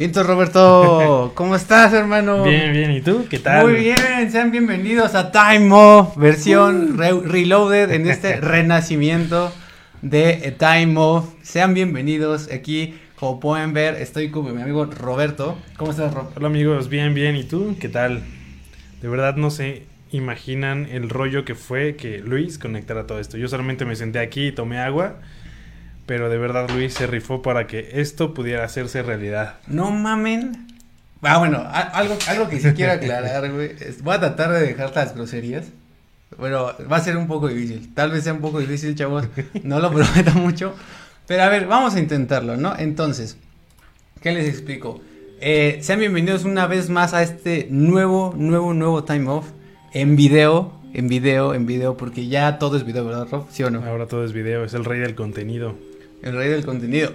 Viento Roberto, ¿cómo estás, hermano? Bien, bien, ¿y tú? ¿Qué tal? Muy bien, sean bienvenidos a Time Off, versión re- reloaded en este renacimiento de Time Off. Sean bienvenidos aquí, como pueden ver, estoy con mi amigo Roberto. ¿Cómo estás, Rob? Hola amigos, bien, bien, ¿y tú? ¿Qué tal? De verdad no se imaginan el rollo que fue que Luis conectara todo esto. Yo solamente me senté aquí y tomé agua, pero de verdad Luis se rifó para que esto pudiera hacerse realidad. No mamen. Ah, bueno, a- algo, algo que sí quiero aclarar, güey. Voy a tratar de dejar las groserías. Pero va a ser un poco difícil. Tal vez sea un poco difícil, chavos. No lo prometo mucho. Pero a ver, vamos a intentarlo, ¿no? Entonces, ¿qué les explico? Eh, sean bienvenidos una vez más a este nuevo, nuevo, nuevo Time Off. En video, en video, en video. Porque ya todo es video, ¿verdad, Rob? ¿Sí o no? Ahora todo es video, es el rey del contenido. El rey del contenido.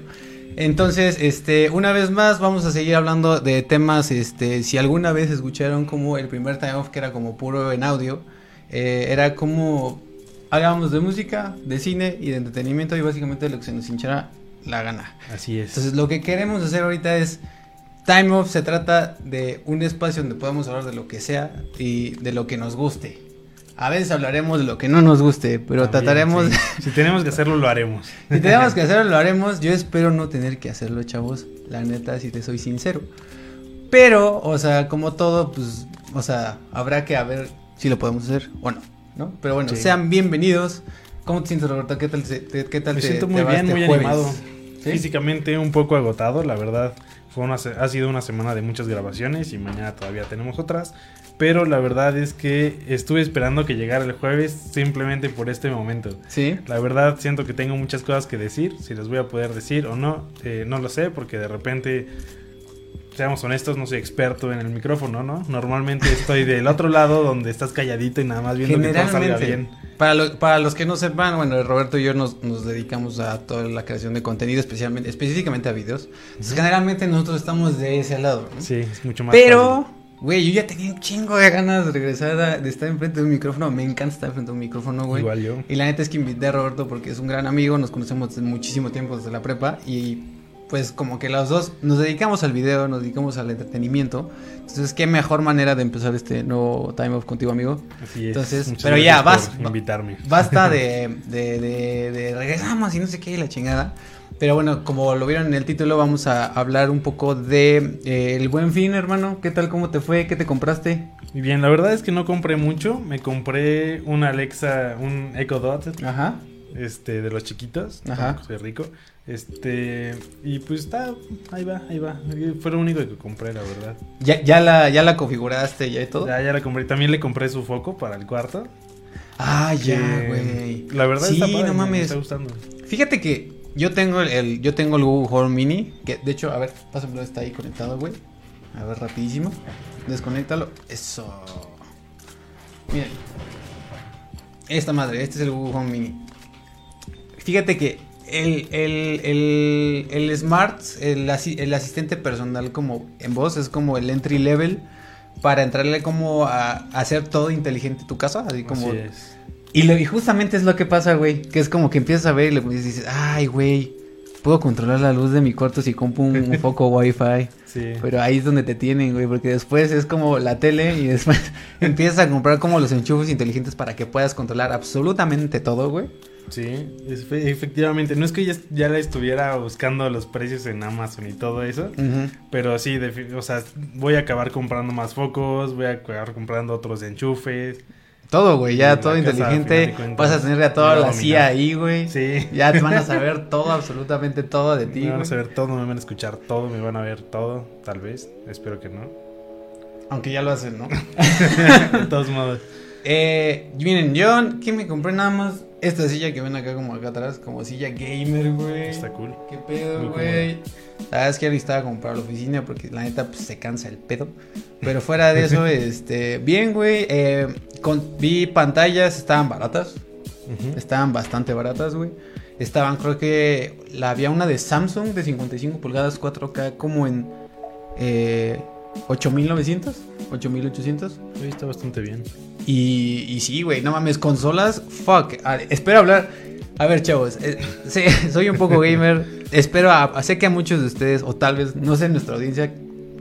Entonces, este, una vez más vamos a seguir hablando de temas, este, si alguna vez escucharon como el primer time off que era como puro en audio, eh, era como hablábamos de música, de cine y de entretenimiento y básicamente lo que se nos hinchara la gana. Así es. Entonces, lo que queremos hacer ahorita es time off se trata de un espacio donde podamos hablar de lo que sea y de lo que nos guste. A veces hablaremos de lo que no nos guste, pero También, trataremos sí. Si tenemos que hacerlo, lo haremos. si tenemos que hacerlo, lo haremos. Yo espero no tener que hacerlo, chavos. La neta, si te soy sincero. Pero, o sea, como todo, pues, o sea, habrá que ver si lo podemos hacer o no, ¿no? Pero bueno, Sí. sean bienvenidos. ¿Cómo te sientes, Roberto? ¿Qué tal, se- te, qué tal Me te- siento te muy va bien, este muy jueves? animado. ¿Sí? Físicamente un poco agotado, la verdad. Fue una, ha sido una semana de muchas grabaciones y mañana todavía tenemos otras. Pero la verdad es que estuve esperando que llegara el jueves simplemente por este momento. Sí. La verdad siento que tengo muchas cosas que decir. Si les voy a poder decir o no, eh, no lo sé porque de repente, seamos honestos, no soy experto en el micrófono, ¿no? Normalmente estoy del otro lado donde estás calladito y nada más viendo que todo salga bien. para, lo- para los que no sepan, bueno, Roberto y yo nos, nos dedicamos a toda la creación de contenido, especialmente, específicamente a videos. Entonces, generalmente nosotros estamos de ese lado, ¿no? Sí, es mucho más Pero, güey, yo ya tenía un chingo de ganas de regresar a- de estar enfrente de un micrófono. Me encanta estar enfrente de un micrófono, güey. Igual yo. Y la neta es que invité a Roberto porque es un gran amigo, nos conocemos desde muchísimo tiempo, desde la prepa. Y pues como que los dos nos dedicamos al video, nos dedicamos al entretenimiento. Entonces, qué mejor manera de empezar este nuevo Time Off contigo, amigo. Así es. Entonces, Muchas pero ya, vas- invitarme. Basta de, de, de, de regresamos y no sé qué y la chingada. Pero bueno, como lo vieron en el título, vamos a hablar un poco de eh, el buen fin, hermano. ¿Qué tal? ¿Cómo te fue? ¿Qué te compraste? Bien, la verdad es que no compré mucho. Me compré un Alexa, un Echo Dot, Ajá. este, de los chiquitos. Ajá. Soy rico. Este, y pues está, ahí va, ahí va. Fue lo único que compré, la verdad. ¿Ya, ya, la, ¿Ya la configuraste ya y todo? Ya, ya la compré. También le compré su foco para el cuarto. Ah, ya, güey. La verdad Sí, está padre, no me- Me mames. está gustando. Fíjate que yo tengo el, yo tengo el Google Home Mini, que de hecho, a ver, pásamelo, está ahí conectado, güey. A ver, rapidísimo. Desconéctalo. Eso. Miren. Esta madre, este es el Google Home Mini. Fíjate que el, el, el, el Smart, el, asi- el asistente personal como en voz, es como el entry level para entrarle como a, hacer todo inteligente tu casa, así como. Y, lo- y justamente es lo que pasa, güey. Que es como que empiezas a ver y le dices, ay, güey, puedo controlar la luz de mi cuarto si compro un, un foco wifi. Sí. Pero ahí es donde te tienen, güey, porque después es como la tele y después empiezas a comprar como los enchufes inteligentes para que puedas controlar absolutamente todo, güey. Sí, es- efectivamente. No es que ya, ya la estuviera buscando los precios en Amazon y todo eso. Pero sí, o sea, voy a acabar comprando más focos, voy a acabar comprando otros enchufes. Todo, güey, ya todo inteligente. Vas a tener a toda la CIA ahí, güey. Sí. Ya te van a saber todo, absolutamente todo de ti, Me van a saber todo, me van a escuchar todo, me van a ver todo, tal vez. Espero que no. Aunque ya lo hacen, ¿no? de todos modos. Eh, miren, yo que me compré nada más esta silla que ven acá como acá atrás, como silla gamer, güey. Está cool. ¿Qué pedo, güey? La verdad es que necesitaba como para la oficina porque la neta pues se cansa el pedo. Pero fuera de eso, este, bien, güey. Eh, vi pantallas, estaban baratas. Estaban bastante baratas, güey. Estaban, creo que la había una de Samsung de 55 pulgadas 4K como en eh, 8900, 8800. Oye, está bastante bien. Y, y sí, güey, no mames, consolas, fuck. A- espero hablar. A ver, chavos, eh, sí, soy un poco gamer. Espero, a, sé que a muchos de ustedes, o tal vez, no sé, en nuestra audiencia,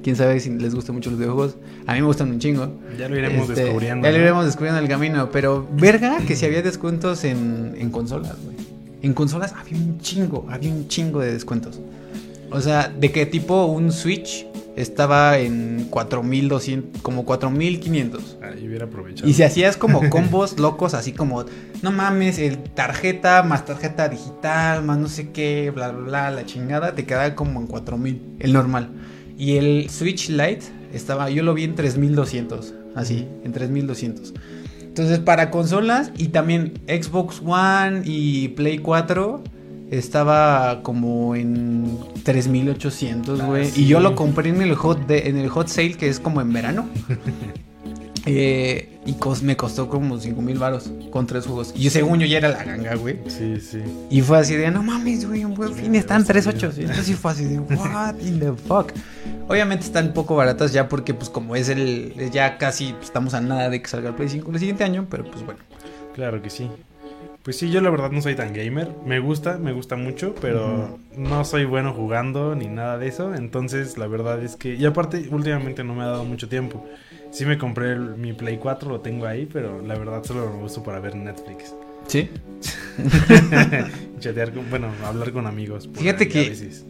quién sabe si les gustan mucho los videojuegos. A mí me gustan un chingo. Ya lo iremos Este, descubriendo. Ya lo iremos descubriendo en el camino. Pero, verga, que si había descuentos en, en consolas, güey. En consolas había un chingo, había un chingo de descuentos. O sea, de que tipo un Switch estaba en 4200, como 4500. Ahí hubiera aprovechado. Y si hacías como combos locos, así como, no mames, el tarjeta más tarjeta digital, más no sé qué, bla, bla, bla, la chingada, te quedaba como en 4000, el normal. Y el Switch Lite estaba, yo lo vi en 3200, así, en 3200. Entonces, para consolas y también Xbox One y Play 4 estaba como en 3800, Ah, güey. sí. Y yo lo compré en el hot de- en el hot sale que es como en verano. Eh, y cos- me costó como 5 mil varos con tres juegos. Y según yo ya era la ganga, güey. Sí, sí. Y fue así de, no mames, güey, un buen fin están Sí. 3.8. Entonces sí fue así de, what in the fuck. Obviamente están un poco baratas ya porque pues como es el, ya casi pues, estamos a nada de que salga el Play 5 el siguiente año, pero pues bueno. Claro que sí. Pues sí, yo la verdad no soy tan gamer. Me gusta, me gusta mucho, pero no soy bueno jugando ni nada de eso. Entonces, la verdad es que. Y aparte, últimamente no me ha dado mucho tiempo. Sí me compré el- mi Play 4, lo tengo ahí, pero la verdad solo lo uso para ver Netflix. Sí. Chatear con, bueno, hablar con amigos. Fíjate que- veces.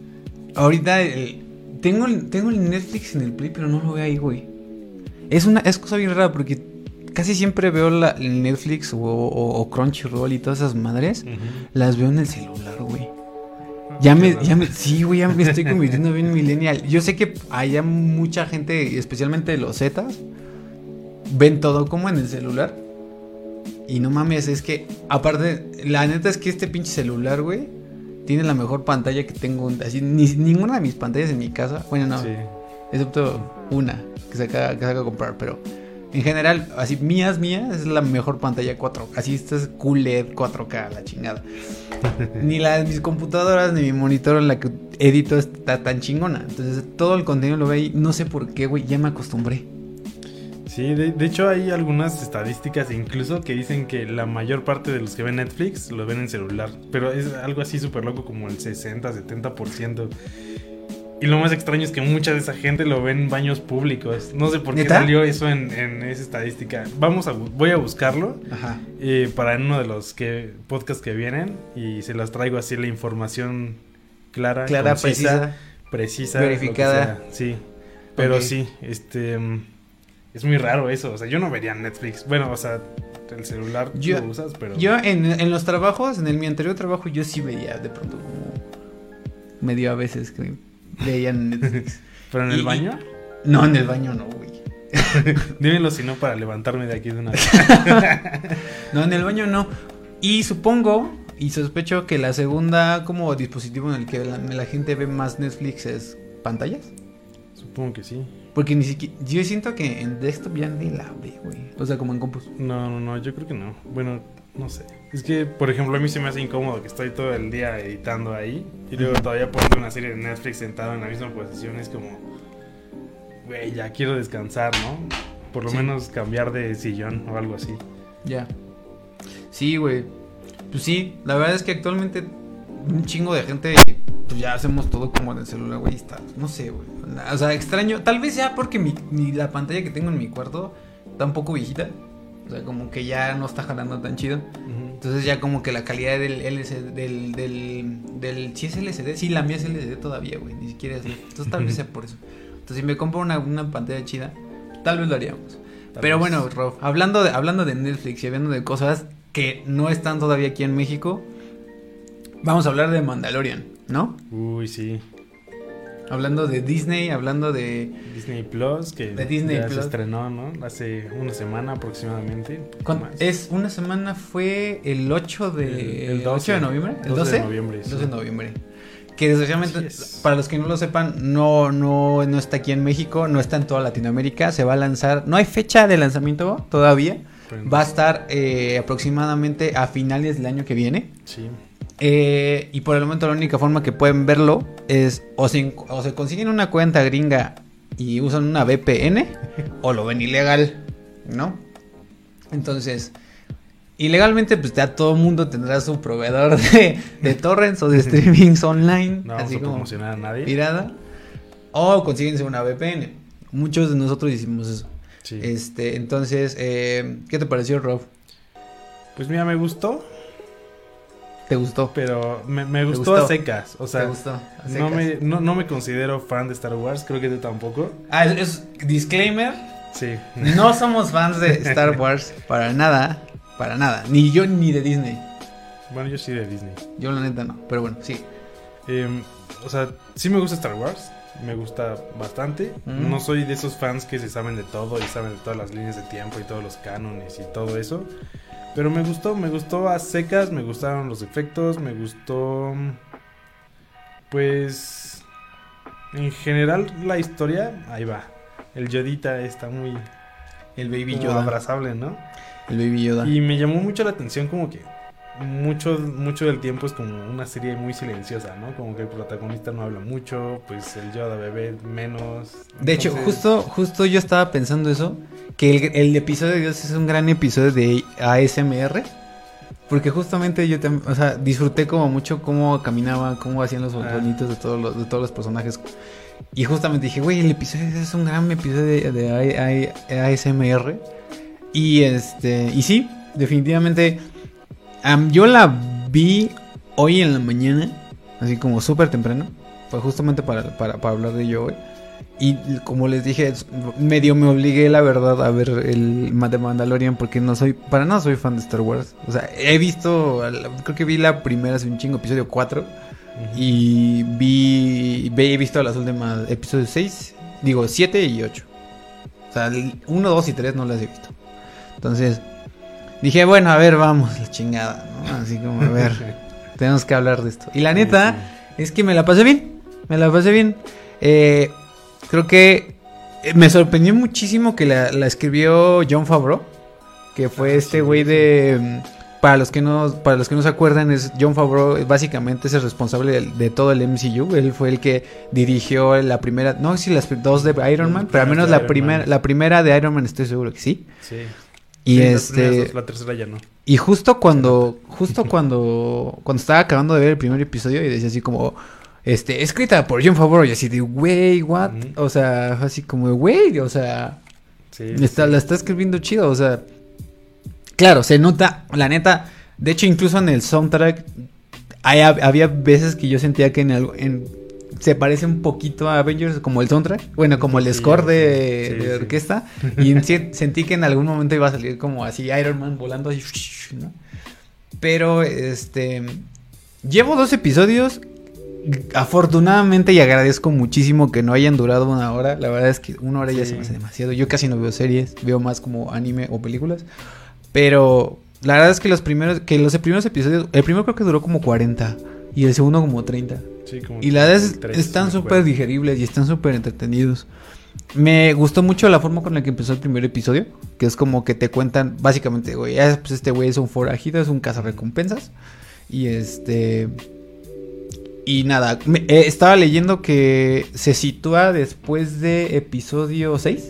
Ahorita el- tengo, el, tengo el Netflix en el Play, pero no lo veo ahí, güey. Es una es cosa bien rara porque casi siempre veo la, Netflix o, o- o Crunchyroll y todas esas madres. Las veo en el celular, güey. Ya me, ya me, sí, güey, ya me estoy convirtiendo bien millennial. Yo sé que haya mucha gente, especialmente los Zetas, ven todo como en el celular. Y no mames, es que, aparte, la neta es que este pinche celular, güey, tiene la mejor pantalla que tengo. Así, ni, ninguna de mis pantallas en mi casa, bueno, no, Sí. excepto una que se acaba, que se acaba de comprar, pero en general, así, mías, mías, es la mejor pantalla 4 Así, esta es QLED 4K, la chingada. ni la de mis computadoras, ni mi monitor en la que edito está tan chingona. Entonces, todo el contenido lo ve ahí. No sé por qué, güey, ya me acostumbré. Sí, de, de hecho hay algunas estadísticas incluso que dicen que la mayor parte de los que ven Netflix lo ven en celular. Pero es algo así súper loco como el 60, 70%. Y lo más extraño es que mucha de esa gente lo ve en baños públicos. No sé por qué ¿Neta? salió eso en, en esa estadística. Vamos a, voy a buscarlo Ajá. eh, para en uno de los que, podcasts que vienen y se las traigo así la información clara, Clara, concisa, precisa. precisa, Verificada. Sí, pero sí, este es muy raro eso. O sea, yo no vería Netflix. Bueno, o sea, el celular Yo- lo usas, pero Yo en, en los trabajos, en el, mi anterior trabajo, yo sí veía de pronto como medio a veces que veía en Netflix. pero en el y- baño, no, en el baño no, güey. dímelo si no para levantarme de aquí de una vez. No, en el baño no. Y supongo y sospecho que la segunda como dispositivo en el que la, la gente ve más Netflix es pantallas. Supongo que sí. Porque ni siquiera. Yo siento que en desktop ya ni la ve, güey. O sea, como en compus. No, no, no, yo creo que no. Bueno, no sé. Es que, por ejemplo, a mí se me hace incómodo que estoy todo el día editando ahí y luego todavía poniendo una serie de Netflix sentado en la misma posición. Es como, güey, ya quiero descansar, ¿no? Por lo Sí. menos cambiar de sillón o algo así. Ya. Sí, güey. Pues sí, la verdad es que actualmente un chingo de gente. Pues ya hacemos todo como en el celular, güey. Está, no sé, güey. O sea, extraño. Tal vez ya porque mi, mi- la pantalla que tengo en mi cuarto está un poco viejita. O sea, como que ya no está jalando tan chido. Entonces ya como que la calidad del LCD, del, del, del, ¿sí es LCD? Sí, la mía es LCD todavía, güey, ni siquiera es, entonces tal vez sea por eso. Entonces si me compro una, una pantalla chida, tal vez lo haríamos. Tal Pero vez. bueno, Rob, hablando de, hablando de Netflix y hablando de cosas que no están todavía aquí en México, vamos a hablar de Mandalorian, ¿no? Uy, sí. Hablando de Disney, hablando de... Disney Plus, que De Disney ya Plus. se estrenó, ¿no? Hace una semana aproximadamente. un poco ¿cuán- más. Es una semana, fue el 8 de... El- el 12. 8 de noviembre, ¿el 12 12? de noviembre, El sí. 12 de noviembre. Que desgraciadamente, para los que no lo sepan, no, no, no está aquí en México, no está en toda Latinoamérica. Se va a lanzar, no hay fecha de lanzamiento todavía. Va a estar eh, aproximadamente a finales del año que viene. Sí. Eh, y por el momento la única forma que pueden verlo es o se, o se consiguen una cuenta gringa y usan una VPN o lo ven ilegal, ¿no? Entonces, Y legalmente, pues ya todo mundo tendrá su proveedor de, de torrents o de streamings online. No vamos así a como promocionar a nadie. pirada. O consíguense una VPN. Muchos de nosotros hicimos eso. Sí. Este, entonces, eh, ¿qué te pareció, Rob? Pues mira, me gustó, ¿Te gustó? pero me, me gustó, gustó? a secas. O sea, ¿Te gustó? A no me, no, no me considero fan de Star Wars, creo que tú tampoco. Ah, es, es- disclaimer. Sí. No somos fans de Star Wars para nada. Para nada. Ni yo ni de Disney. Bueno, yo sí de Disney. Yo la neta no. Pero bueno, sí. Em, o sea, sí me gusta Star Wars. Me gusta bastante. Mm. No soy de esos fans que se saben de todo y saben de todas las líneas de tiempo y todos los cánones y todo eso. Pero me gustó, me gustó a secas, me gustaron los efectos, me gustó... Pues... En general la historia, ahí va. El Yodita está muy El Baby Yoda. abrazable, ¿no? El Baby Yoda. Y me llamó mucho la atención como que mucho, mucho del tiempo es como una serie muy silenciosa, ¿no? Como que el protagonista no habla mucho, pues el Yoda bebé menos. De hecho, justo, justo yo estaba pensando eso. Que el, el episodio de Dios es un gran episodio de ASMR. Porque justamente yo también, o sea, disfruté como mucho cómo caminaba, cómo hacían los Ah. sonidos de todos los, de todos los personajes. Y justamente dije, güey, el episodio es un gran episodio de, de ASMR. Y este, y sí, definitivamente. Am, yo la vi hoy en la mañana, así como súper temprano. Fue justamente para, para, para hablar de ello hoy. Y como les dije, medio me obligué, la verdad, a ver el de Mandalorian porque no soy, para nada soy fan de Star Wars. O sea, he visto, creo que vi la primera hace un chingo, episodio 4. ujú. Y vi, ve- he visto las últimas episodios 6, digo 7 y 8. O sea, 1, 2 y 3 no las he visto. Entonces, dije, bueno, a ver, vamos, la chingada, ¿no? Así como, a ver, tenemos que hablar de esto. Y la neta, sí. es que me la pasé bien. Me la pasé bien. Eh, creo que eh, me sorprendió muchísimo que la, la escribió John Favreau. Que fue Ah, este güey sí. de. mm, Para los que no, para los que no se acuerdan, es John Favreau, básicamente es el responsable de, de todo el MCU. Él fue el que dirigió la primera, no sé si las dos de Iron Man, pero al menos la primera, la primera de Iron Man estoy seguro que sí. Sí. Y Sí, este, dos, la tercera ya no. y justo cuando, justo cuando, cuando estaba acabando de ver el primer episodio y decía así como, este, escrita por John Favreau y así de, güey, what? O sea, así como, güey, o sea, Sí, está, sí. la está escribiendo chido, o sea, claro, se nota, la neta, de hecho incluso en el soundtrack hay- había veces que yo sentía que en, algo- en se parece un poquito a Avengers como el soundtrack, bueno, como el Sí, score de, sí, de sí. orquesta y sentí que en algún momento iba a salir como así Iron Man volando así, ¿no? Pero este llevo dos episodios afortunadamente y agradezco muchísimo que no hayan durado una hora. La verdad es que una hora ya se me hace demasiado. Yo casi no veo series, veo más como anime o películas. Pero la verdad es que los primeros, que los primeros episodios, el primero creo que duró como 40 y el segundo como 30. Sí, como Y la verdad están súper digeribles y están súper entretenidos. Me gustó mucho la forma con la que empezó el primer episodio, que es como que te cuentan, básicamente, güey, ah, pues este güey es un forajido, es un cazarrecompensas. Y este... Y nada, me- eh, estaba leyendo que se sitúa después de episodio 6,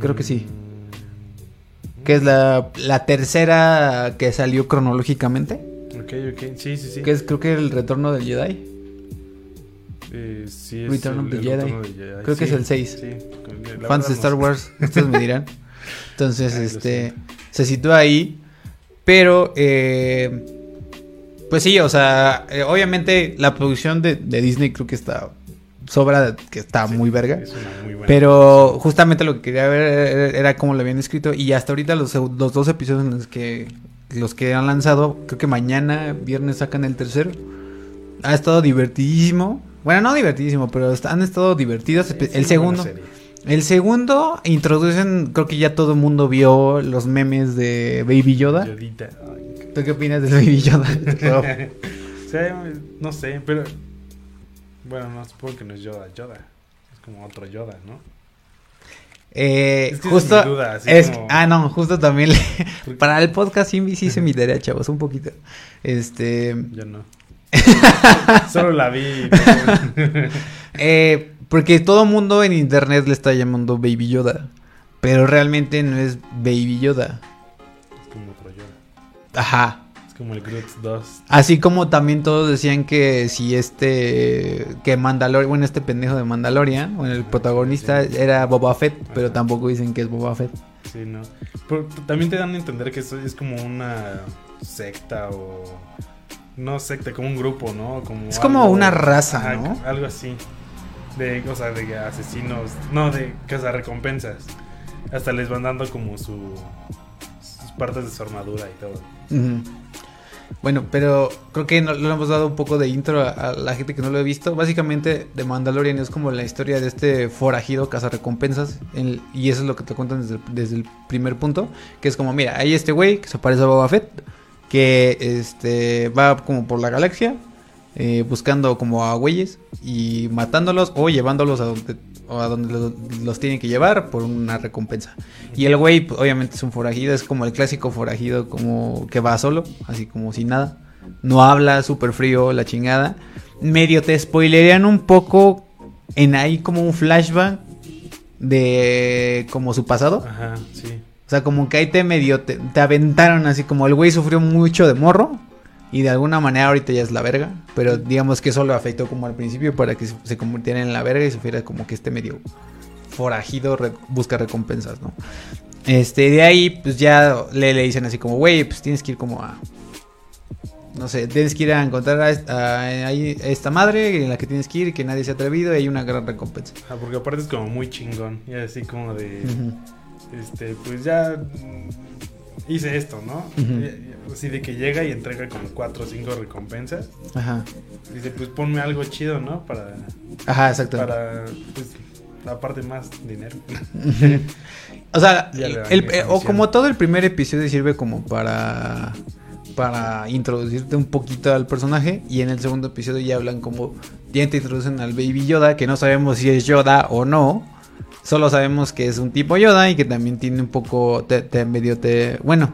creo que sí. Mm, que es la, la tercera que salió cronológicamente, Ok, ok. Sí, sí, sí. que es creo que el retorno del Jedi. Eh, sí, es Return of the Jedi. Retorno del Jedi. Creo que es el seis. Sí. La fans de Star no sé. Wars, ustedes me dirán. Entonces, Ay, este, se sitúa ahí. Pero, eh, pues sí, o sea, eh, obviamente la producción de, de Disney creo que está sobra, que está Sí, muy verga. es muy Pero justamente lo que quería ver era, era cómo lo habían escrito. Y hasta ahorita los, los dos episodios en los que, los que han lanzado, creo que mañana, viernes, sacan el tercero. Ha estado divertidísimo. Bueno, no divertidísimo, pero han estado Espe- es el segundo. El segundo introducen, creo que ya todo el mundo vio los memes de Baby Yoda. Yodita. Ay, ¿Tú qué opinas del Baby Yoda? Rob? O sea, no sé, pero. Bueno, no, supongo que no es Yoda. Yoda. Es como otro Yoda, ¿no? Eh, Es que es justo. mi duda, así es- como- Ah, no, justo también. le- para el podcast sí, sí hice mi tarea, chavos, un poquito. Este. Yo no. Solo la vi. eh, porque todo mundo en internet le está llamando Baby Yoda. Pero realmente no es Baby Yoda. como otro Yoda. Ajá. Como el Groot 2. Así como también todos decían que si este. Que Mandalorian. Bueno, este pendejo de Mandalorian. Bueno, el protagonista Sí. era Boba Fett. Pero tampoco dicen que es Boba Fett. Sí, ¿no? Pero también te dan a entender que eso es como una secta o... No secta, como un grupo, ¿no? Como Es como una raza, ¿no? Algo así. De, o sea, de asesinos... No, de recompensas. Hasta les van dando como su... Sus partes de su armadura y todo. Bueno, pero creo que no, le hemos dado un poco de intro a, la gente que no lo ha visto. Básicamente, The Mandalorian es como la historia de este forajido cazarrecompensas. en- y eso es lo que te cuentan desde, el- desde el primer punto. Que es como, mira, hay este güey que se parece a Boba Fett. Que este va como por la galaxia. eh, buscando como a güeyes. Y matándolos o llevándolos a donde, o a donde los, tienen que llevar por una recompensa. Y el güey, pues, obviamente es un forajido, es como el clásico forajido, como que va solo, así como sin nada. No habla, súper frío, la chingada. Medio te spoilerían un poco en ahí como un flashback de como su pasado. Ajá, sí. O sea, como que ahí te medio te, te aventaron así como el güey sufrió mucho de morro. Y de alguna manera ahorita ya es la verga. Pero digamos que eso lo afectó como al principio para que se, convirtiera en la verga y sufriera como que este medio forajido re- busca recompensas, ¿no? Este, de ahí pues ya le, le dicen así como, güey, pues tienes que ir como a... No sé, tienes que ir a encontrar a, esta- a- esta madre en la que tienes que ir que nadie se ha atrevido y hay una gran recompensa. Ah, porque aparte es como muy chingón. Y así como de... Este, pues ya... Hice esto, ¿no? Así de que llega y entrega como cuatro o cinco recompensas. Ajá. Dice, pues ponme algo chido, ¿no? Para, Ajá, exacto. para pues, aparte más dinero. O sea, el- eh, o como todo el primer episodio sirve como para para introducirte un poquito al personaje y en el segundo episodio ya hablan como ya te introducen al Baby Yoda que no sabemos si es Yoda o no. Solo sabemos que es un tipo Yoda y que también tiene un poco te, te medio te bueno,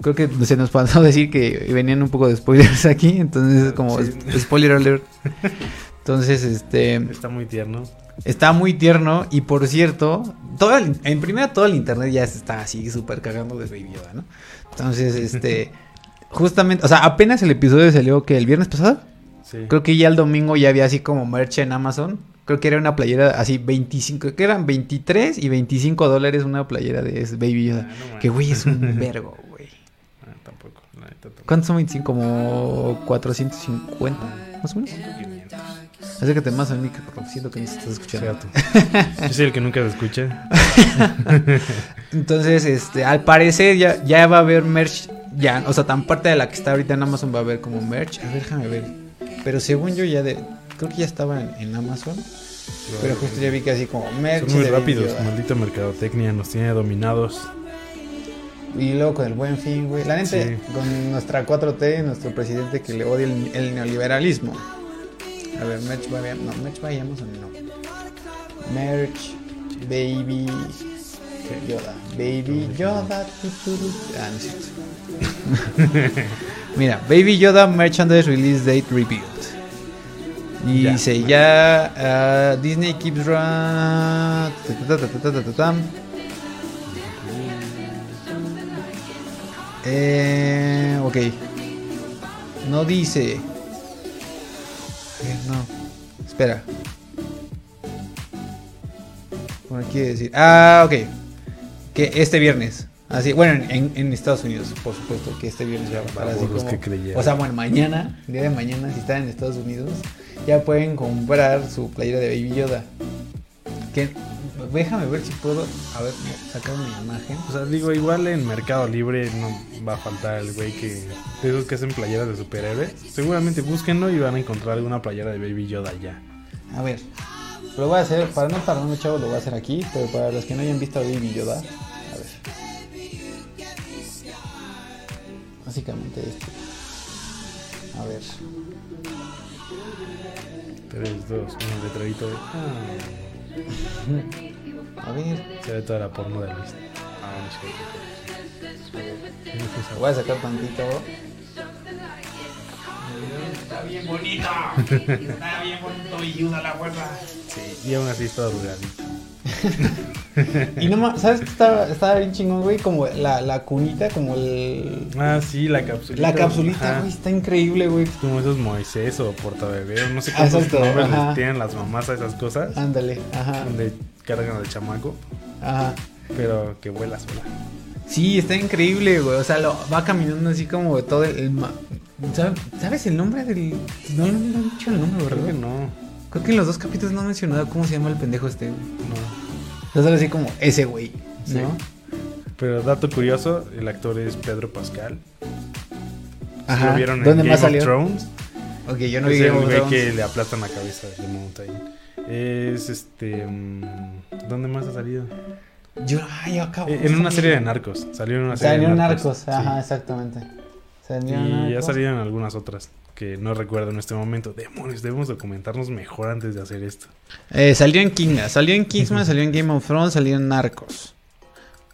creo que se nos pasó decir que venían un poco de spoilers aquí, entonces es como Sí. spoiler alert. Entonces, este Está muy tierno. Está muy tierno y por cierto, todo el- en primera todo el internet ya se está así súper cagando de Baby Yoda, ¿no? Entonces, este, justamente, o sea, apenas el episodio salió que el viernes pasado, Sí. creo que ya el domingo ya había así como merch en Amazon. Creo que era una playera así 25, que eran 23 y 25 dólares una playera de ese Baby Ah, Yoda. no mames. Que güey es un vergo, güey. Ah, tampoco, tampoco. ¿Cuántos son 25? Como 450, más o menos. 500. Acércate más al micro, porque siento que no estás escuchando. Yo soy el que nunca se escucha. Entonces, este, al parecer ya, ya va a haber merch, ya, o sea, tan parte de la que está ahorita en Amazon va a haber como merch. A ver, déjame ver. Pero según yo ya de, creo que ya estaba en, en Amazon, pero justo ya vi que así como merch. Son muy rápidos. Yoda. Maldita mercadotecnia nos tiene dominados. Y luego con el buen fin, güey. La neta, Sí. con nuestra 4T, nuestro presidente que le odia el, el neoliberalismo. A ver, merch va a no, merch va a Amazon, no. Merch, baby Yoda. Baby Yoda. Ah, no. Mira, Baby Yoda Merchandise Release Date Revealed. Y Ya. dice ya ah, Disney keeps run. Eh, ok. No dice. Ver, no. Espera. Por aquí decir. Ah, ok. Que este viernes. Así, bueno, en, en Estados Unidos, por supuesto, que este viernes ya va a estar así Babosos como- que creyeron. O sea, bueno, mañana, día de mañana, si están en Estados Unidos, ya pueden comprar su playera de Baby Yoda. Que, déjame ver si puedo, a ver, sacar una imagen. O sea, digo, igual en Mercado Libre no va a faltar el güey que. De esos que hacen playeras de superhéroes. Seguramente búsquenlo y van a encontrar alguna playera de Baby Yoda ya. A ver, lo voy a hacer, para no tardarme, chavos, lo voy a hacer aquí, pero para los que no hayan visto a Baby Yoda, a ver. Básicamente esto. A ver. 3, 2, 1, letrerito de. Ah, A ver. se ve toda la porno de Luis. Ah, no sé. Voy a sacar tantito. Está bien bonito. Está bien bonito y usa la fuerza. Sí, y aún así está arrugadito. y no ma- ¿sabes qué estaba, estaba bien chingón, güey? Como la, la cunita, como el... Ah, sí, la capsulita. La capsulita, Ajá. güey, está increíble, güey. Como esos Moisés o portabebé, no sé Ah, cuántos exacto, nombres les tienen las mamás a esas cosas. Ándale, ajá, Donde cargan al chamaco, ajá. pero que vuela sola. Sí, está increíble, güey. O sea, lo, va caminando así como todo el... el ma- ¿Sabe- ¿Sabes el nombre del...? No, no me han dicho el nombre, Creo que ¿verdad? no, Creo que en los dos capítulos no han mencionado cómo se llama el pendejo este, güey. no. O sea, así como ese güey, Sí. ¿no? Pero dato curioso, el actor es Pedro Pascal. Ajá. ¿Lo vieron en ¿Dónde Game más of salió? Thrones? Ok, yo no es vi el Game of güey que le aplastan la cabeza de Mountain. Es este. mm, ¿Dónde más ha salido? Yo, ay, yo acabo. Eh, en una serie de narcos. Salió en una serie Salió de en narcos. Narcos, sí. ajá, exactamente. Salió Y ha Narcos. salido en algunas otras que no recuerdo en este momento. Demonios, debemos documentarnos mejor antes de hacer esto. Eh, salió en Kinga, salió en Kingsman, salió en Game of Thrones, salió en Narcos.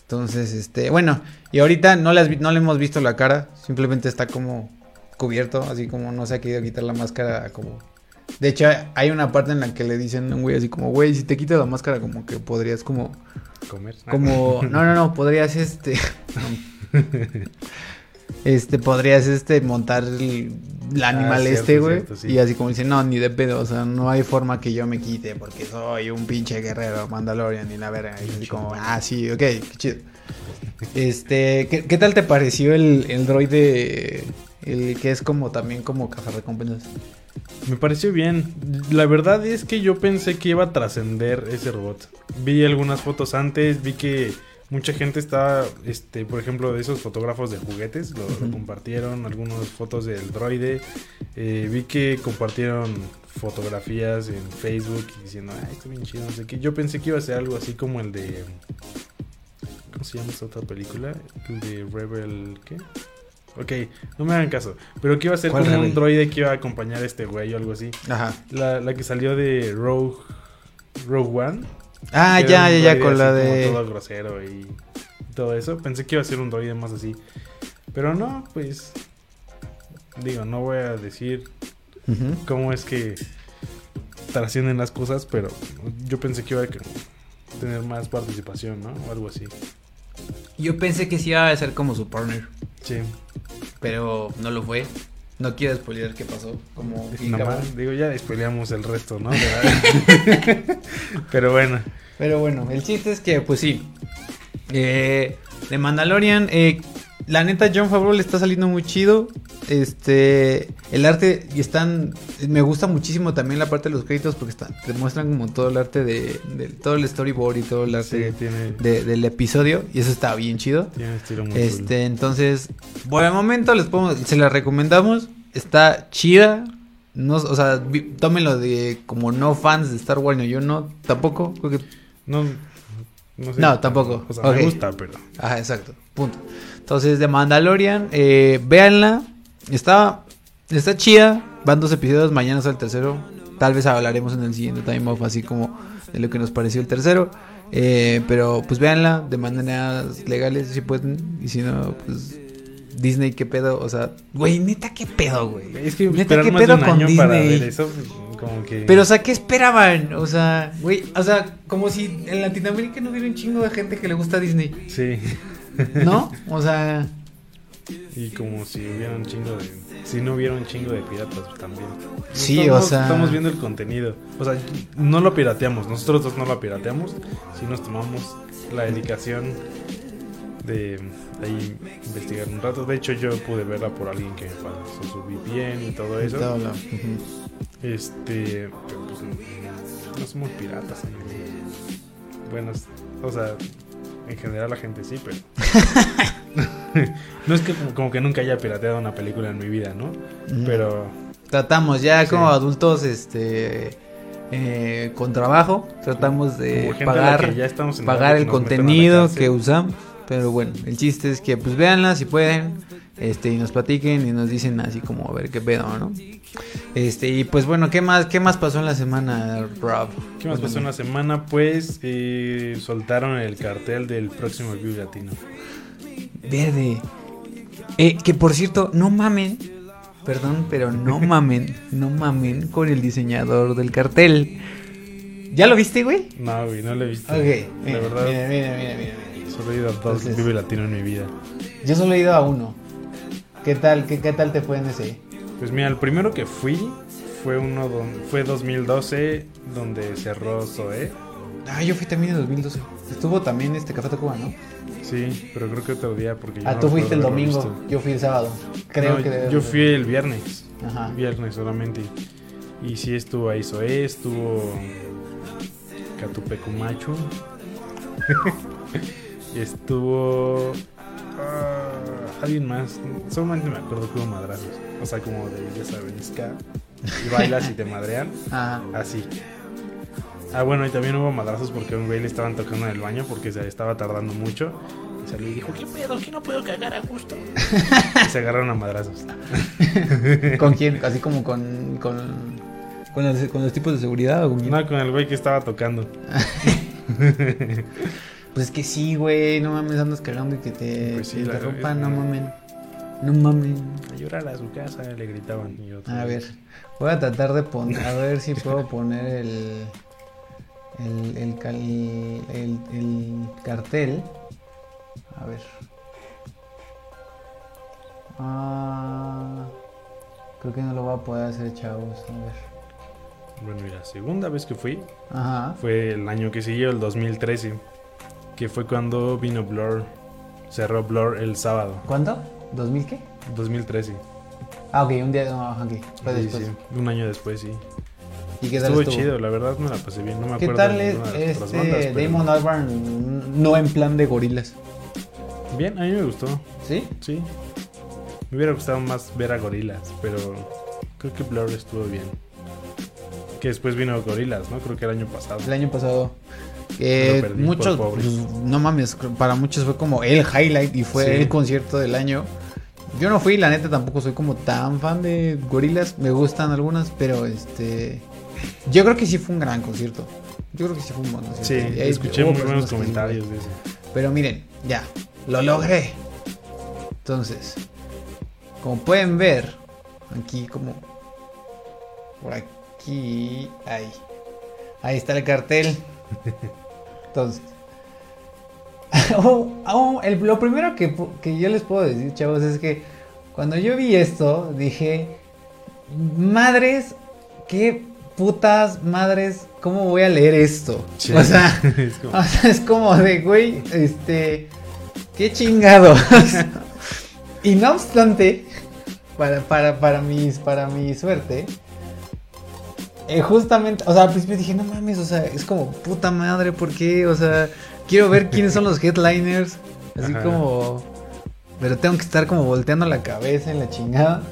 Entonces, este, bueno, y ahorita no le, has vi- no le hemos visto la cara, simplemente está como cubierto, así como no se ha querido quitar la máscara, como... De hecho, hay una parte en la que le dicen a un güey así como, güey, si te quitas la máscara, como que podrías como... Comer. Como, no, no, no, podrías este. Este, podrías este montar el, el animal Ah, cierto, este, güey. sí. Y así como dicen, no, ni de pedo, o sea, no hay forma que yo me quite porque soy un pinche guerrero Mandalorian ni la verga. Y así como, ah, sí, ok, qué chido. Este, ¿qué, qué tal te pareció el, el droide? El que es como también como cazarrecompensas. Me pareció bien. La verdad es que yo pensé que iba a trascender ese robot. Vi algunas fotos antes, vi que mucha gente estaba, este, por ejemplo, de esos fotógrafos de juguetes, lo, compartieron, algunas fotos del droide. Eh, vi que compartieron fotografías en Facebook diciendo, ay, está bien chido, no sé qué. Yo pensé que iba a ser algo así como el de... ¿Cómo se llama esta otra película? El de Rebel... ¿Qué? Ok, no me hagan caso. Pero que iba a ser ¿Cuál como un droide que iba a acompañar a este güey o algo así. Ajá. La, la que salió de Rogue, Rogue One. Ah, ya, ya, ya, con la de. Todo grosero y todo eso. Pensé que iba a ser un droide más así. Pero no, pues. Digo, no voy a decir cómo es que trascienden las cosas, pero yo pensé que iba a tener más participación, ¿no? O algo así. Yo pensé que sí iba a ser como su partner. Sí. Pero no lo fue. No quiero spoiler qué pasó. Como más, digo, ya spoileamos el resto, ¿no? Pero bueno. Pero bueno, el chiste es que, pues sí. Eh, de Mandalorian, eh, la neta, John Favreau le está saliendo muy chido. Este, el arte, y están, me gusta muchísimo también la parte de los créditos porque están, te muestran como todo el arte de, de- todo el storyboard y todo el Sí, arte tiene, de- del episodio. Y eso está bien chido. tiene estilo muy cool. Este, entonces, por el momento les podemos, se la recomendamos. Está chida. No, o sea, vi- tómenlo de como no fans de Star Wars, no, yo no, tampoco. creo que- No, no, sé. No, tampoco. O sea, me gusta, pero. Ajá, exacto. Punto. Entonces, de Mandalorian, eh, véanla. Está, está chida. Van dos episodios, mañana sale el tercero. Tal vez hablaremos en el siguiente time off, así como de lo que nos pareció el tercero. Eh, pero pues véanla de maneras legales si pueden. Y si no, pues Disney, qué pedo. O sea, güey, neta, qué pedo, güey. Es que Neta, ¿qué pedo con para Disney? ver eso, como que... Pero, o sea, ¿qué esperaban? O sea, güey, o sea, como si en Latinoamérica no hubiera un chingo de gente que le gusta Disney, Sí. ¿No? O sea, Y como si hubiera un chingo de... Si no hubiera un chingo de piratas pues, también. Sí, Estamos- o sea- Estamos viendo el contenido. O sea, no lo pirateamos. Nosotros dos no lo pirateamos. Si nos tomamos la dedicación de ahí investigar un rato. De hecho, yo pude verla por alguien que me pasó su VPN y todo eso. todo lo- ujú. Este, pero pues no, no somos piratas. amigos. Bueno, o sea, en general la gente sí, pero no es que como, que nunca haya pirateado una película en mi vida, ¿no? Pero tratamos ya Sí. como adultos, este, eh, con trabajo, tratamos de pagar, ya estamos pagar el contenido que usamos. Pero bueno, el chiste es que pues véanla si pueden, este, y nos platiquen y nos dicen así como a ver qué pedo, ¿no? Este, y pues bueno, ¿qué más, qué más pasó en la semana, Rob? ¿Qué más pasó en la semana? Pues eh, soltaron el cartel del próximo View Latino. Verde. Eh, que por cierto, no mamen. Perdón, pero no mamen. No mamen con el diseñador del cartel. ¿Ya lo viste, güey? No, güey, no lo he visto. Ok, mira, verdad, mira, mira, mira, mira. solo he ido a dos Entonces- Vive Latino en mi vida. Yo solo he ido a uno. ¿Qué tal, qué, qué tal te fue en ese? Pues mira, el primero que fui fue uno don- fue 2012 donde cerró Zoé. Ah, yo fui también en 2012. Estuvo también este Café Tacuba, ¿no? Sí, pero creo que otro día porque yo Ah, no tú fuiste el domingo. visto. Yo fui el sábado. Creo No, que yo fui el viernes. Ajá. Viernes solamente. Y sí estuvo ahí Zoé, estuvo Catupecumacho. estuvo alguien más. Solamente me acuerdo que hubo madrazos. O sea, como de, ya saben, ska. Y bailas y te madrean. Ajá. Así. Ah, bueno, y también hubo madrazos porque a un güey le estaban tocando en el baño porque se estaba tardando mucho. Y salió y dijo, ¿qué pedo? ¿Que no puedo cagar a gusto? y se agarraron a madrazos. ¿Con quién? Así como con. con. con los, con los tipos de seguridad o con quién? No, con el güey que estaba tocando. Pues es que sí, güey. No mames, andas cagando y que te, Pues sí, la-. No mamen. No mamen. A llorar a su casa, le gritaban. Y yo, A ver, voy a tratar de poner, a ver si puedo poner el, el, el, cal- el, el cartel. A ver. Ah, creo que no lo voy a poder hacer, chavos. A ver. Bueno, mira, segunda vez que fui Ajá. fue el año que siguió, el 2013. Que fue cuando vino Blur. Cerró Blur el sábado, ¿Cuándo? ¿2000 qué? 2013. Ah, ok, un día. No, ok. Fue Sí, después. sí, un año después, sí. ¿Y qué tal Estuvo, estuvo? chido, la verdad me la pasé bien. No me ¿Qué acuerdo tal de este bandas, pero- Damon Albarn no en plan de gorilas? Bien, a mí me gustó. ¿Sí? Sí. Me hubiera gustado más ver a Gorilas, pero creo que Blur estuvo bien. Que después vino Gorilas, ¿no? Creo que el año pasado. El año pasado. Perdí muchos, no mames, para muchos fue como el highlight y fue Sí. el concierto del año. Yo no fui, la neta tampoco soy como tan fan de gorilas, me gustan algunas, pero este yo creo que sí fue un gran concierto. Yo creo que sí fue un buen concierto. Sí, Y escuché muy buenos comentarios de eso. pero miren, ya, lo logré. Entonces, como pueden ver, aquí como por aquí, ahí. Ahí está el cartel. Entonces, oh, oh, el- lo primero que, yo les puedo decir, chavos, es que cuando yo vi esto, dije, madres, qué putas madres, ¿cómo voy a leer esto? Sí. O sea, Es como- o sea, es como de, güey, este, qué chingado. y no obstante, para, para, para, mis, para mi suerte, eh, justamente, o sea, al principio dije, no mames, o sea, es como, puta madre, ¿por qué? O sea, quiero ver quiénes son los headliners, así Ajá. como, pero tengo que estar como volteando la cabeza en la chingada.